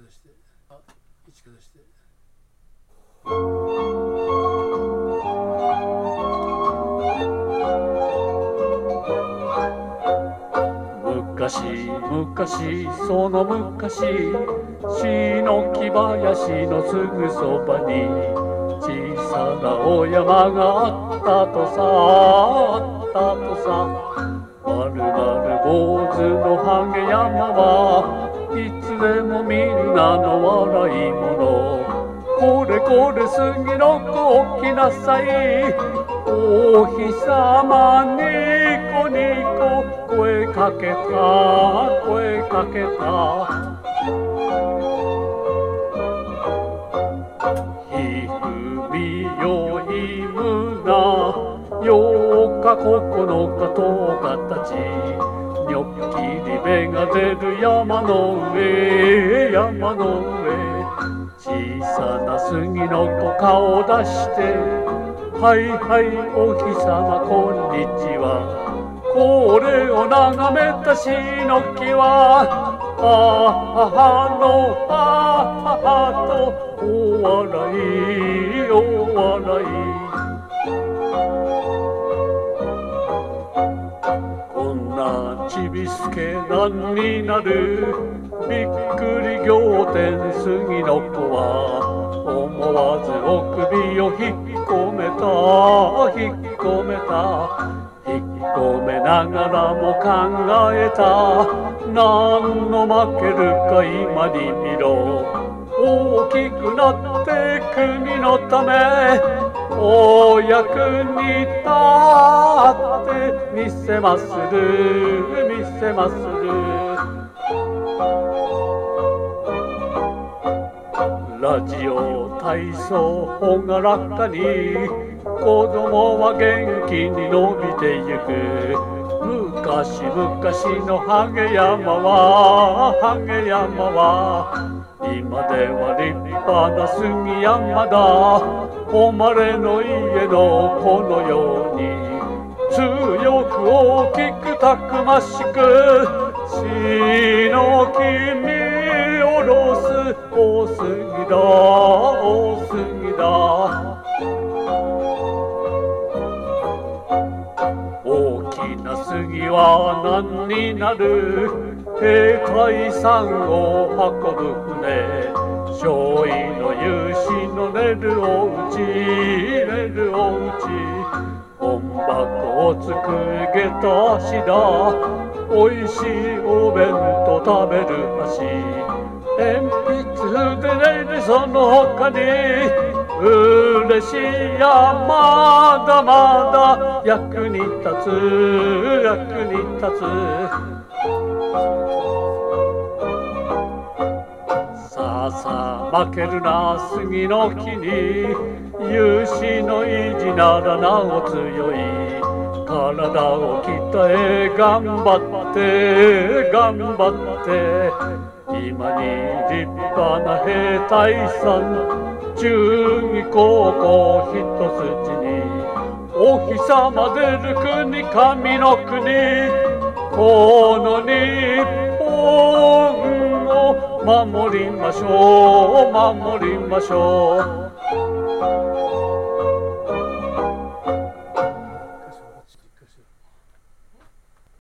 か出してあ一か出して。昔昔その昔死の木林のすぐそばに小さなお山があったとさあったとさ。まるまる坊主のハゲ山はでもみんなの笑い者これこれ杉の子起きなさい。お日様ニコニコ声かけた声かけた。ひふみよいむな。8日9日10日たち。にょっきり芽が出る山の上山の上。小さな杉の子顔出してはいはいお日様こんにちは。これを眺めたしの木は母の母とお笑いお笑い。けなんになる。びっくり仰天杉の子は思わずお首を引っ込めた引っ込めた。引っ込めながらも考えた。何の負けるか今に見ろ。大きくなって国のため。お役に立って見せまする。見せまする。ラジオ体操ほがらかに子供は元気に伸びてゆく。昔昔のハゲ山はハゲ山は今では立派な杉山だ。誉れの家のこのように強く大きくたくましく死の君何になる？兵隊さんを運ぶ船。勝利の勇士の寝るおうち寝るおうち本箱をつくげた足だ。おいしいお弁当食べる足。鉛筆でねその他に嬉しいやまだまだ役に立つ役に立つ。さあさあ負けるな杉の木に勇士の意地ならなお強い体を鍛え頑張って頑張って。今に立派な兵隊さん。中義高校一筋にお日様出る国神の国。この日本を守りましょう守りましょう。